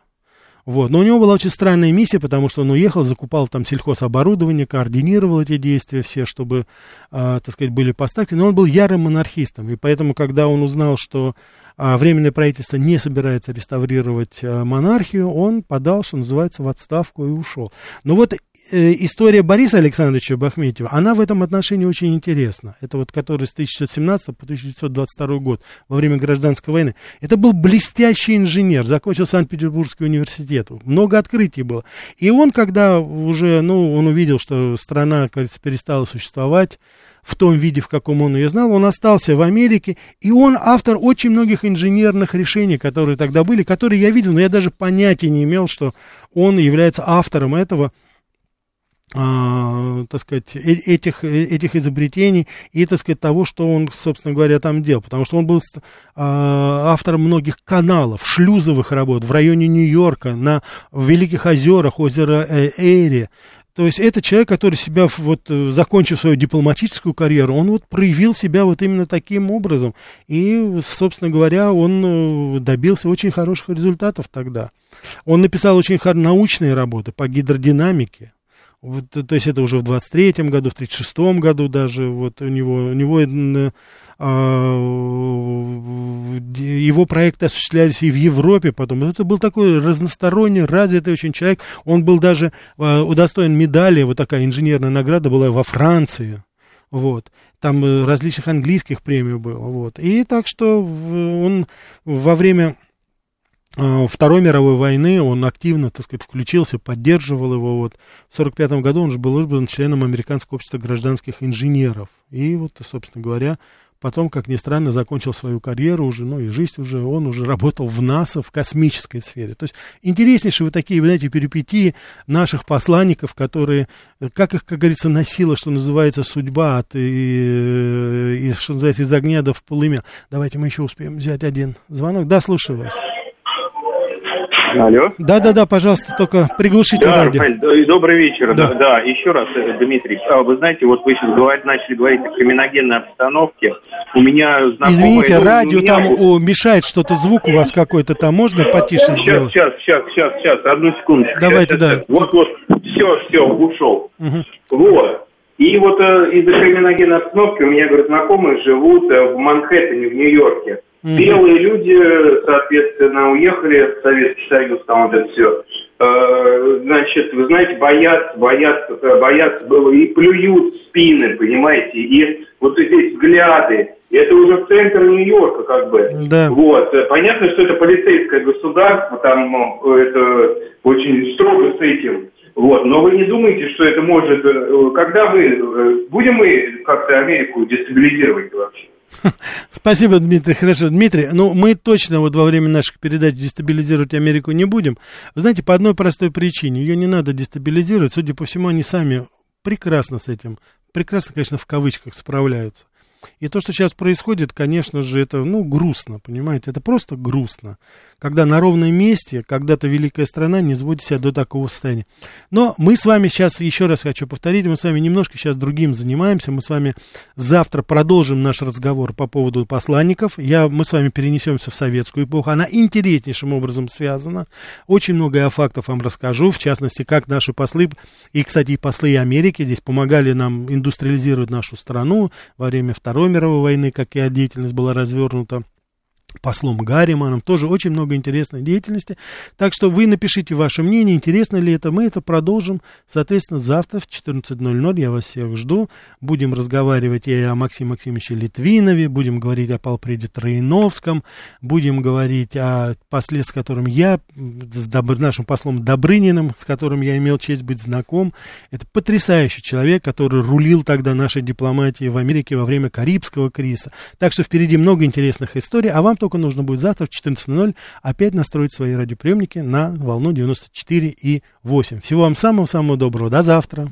Вот. Но у него была очень странная миссия, потому что он уехал, закупал там сельхозоборудование, координировал эти действия все, чтобы, э, так сказать, были поставки. Но он был ярым монархистом. И поэтому, когда он узнал, что Временное правительство не собирается реставрировать а, монархию, он подал, что называется, в отставку и ушел. Но вот э, история Бориса Александровича Бахметьева, она в этом отношении очень интересна. Это вот который с 1917 по 1922 год, во время гражданской войны. Это был блестящий инженер, закончил Санкт-Петербургский университет, много открытий было. И он, когда уже, ну, он увидел, что страна, кажется, перестала существовать, в том виде, в каком он ее знал, он остался в Америке, и он автор очень многих инженерных решений, которые тогда были, которые я видел, но я даже понятия не имел, что он является автором этого, а, так сказать, э, этих, э, этих изобретений и, так сказать, того, что он, собственно говоря, там делал. Потому что он был а, автором многих каналов, шлюзовых работ в районе Нью-Йорка, на Великих озерах, озеро э, Эйри. То есть это человек, который себя, вот, закончив свою дипломатическую карьеру, он вот проявил себя вот именно таким образом. И, собственно говоря, он добился очень хороших результатов тогда. Он написал очень научные работы по гидродинамике, вот, то есть это уже в 23-м году, в 36-м году даже, вот у него, у него а, его проекты осуществлялись и в Европе потом. Это был такой разносторонний, развитый очень человек. Он был даже а, удостоен медали, вот такая инженерная награда была во Франции. Вот. Там э, различных английских премий было. Вот. И так что он во время Э, Второй мировой войны он активно, так сказать, включился, поддерживал его. Вот. В 1945 году он же был избран членом Американского общества гражданских инженеров. И вот, собственно говоря, потом, как ни странно, закончил свою карьеру уже, ну и жизнь уже, он уже работал в НАСА, в космической сфере. То есть интереснейшие вот такие, знаете, перипетии наших посланников, которые, как их, как говорится, носила, что называется, судьба от, и, и, что называется, из огня до в полымя. Давайте мы еще успеем взять один звонок. Да, слушаю вас. Алло. Да-да-да, пожалуйста, только приглушите да, радио. Рафаэль, добрый вечер. Да. Да. да, еще раз, Дмитрий. А, вы знаете, вот вы сейчас говорить, начали говорить о криминогенной обстановке. У меня знакомые... Извините, радио у меня... там о, мешает что-то, звук у вас какой-то там, можно потише сейчас, сделать? Сейчас, сейчас, сейчас, сейчас, одну секунду. Давайте, сейчас, да. Сейчас. Вот, вот, все, все, ушел. Угу. Вот. И вот э, из-за криминогенной обстановки у меня, говорят, знакомые живут э, в Манхэттене, в Нью-Йорке. Мгм. Белые люди, соответственно, уехали в Советский Союз, там вот это все. Значит, вы знаете, боятся, боятся, э, боятся было и плюют в спины, понимаете, и вот здесь взгляды. И это уже центр Нью-Йорка, как бы. Да. Вот. Э, Понятно, что это полицейское государство, там э, это очень строго с этим. Вот. Но вы не думаете, что это может... э, Когда мы... э, Будем мы как-то Америку дестабилизировать вообще? [LAUGHS] Спасибо, Дмитрий. Хорошо, Дмитрий, ну мы точно вот во время наших передач дестабилизировать Америку не будем. Знаете, по одной простой причине. Ее не надо дестабилизировать. Судя по всему, они сами прекрасно с этим, прекрасно, конечно, в кавычках справляются. И то, что сейчас происходит, конечно же, это, ну, грустно, понимаете, это просто грустно, когда на ровном месте когда-то великая страна не сводит себя до такого состояния. Но мы с вами сейчас, еще раз хочу повторить, мы с вами немножко сейчас другим занимаемся, мы с вами завтра продолжим наш разговор по поводу посланников, Я, мы с вами перенесемся в советскую эпоху, она интереснейшим образом связана, очень много я фактов вам расскажу, в частности, как наши послы, и, кстати, и послы Америки здесь помогали нам индустриализировать нашу страну во время Второй мировой войны, какая деятельность была развернута послом Гарриманом, тоже очень много интересной деятельности. Так что вы напишите ваше мнение, интересно ли это. Мы это продолжим, соответственно, завтра в 14.00. Я вас всех жду. Будем разговаривать и о Максиме Максимовиче Литвинове, будем говорить о Полпреде Троиновском, будем говорить о после, с которым я, с Доб... нашим послом Добрыниным, с которым я имел честь быть знаком. Это потрясающий человек, который рулил тогда нашей дипломатией в Америке во время Карибского кризиса. Так что впереди много интересных историй, а вам только нужно будет завтра в 14.00 опять настроить свои радиоприемники на волну 94,8. Всего вам самого-самого доброго. До завтра.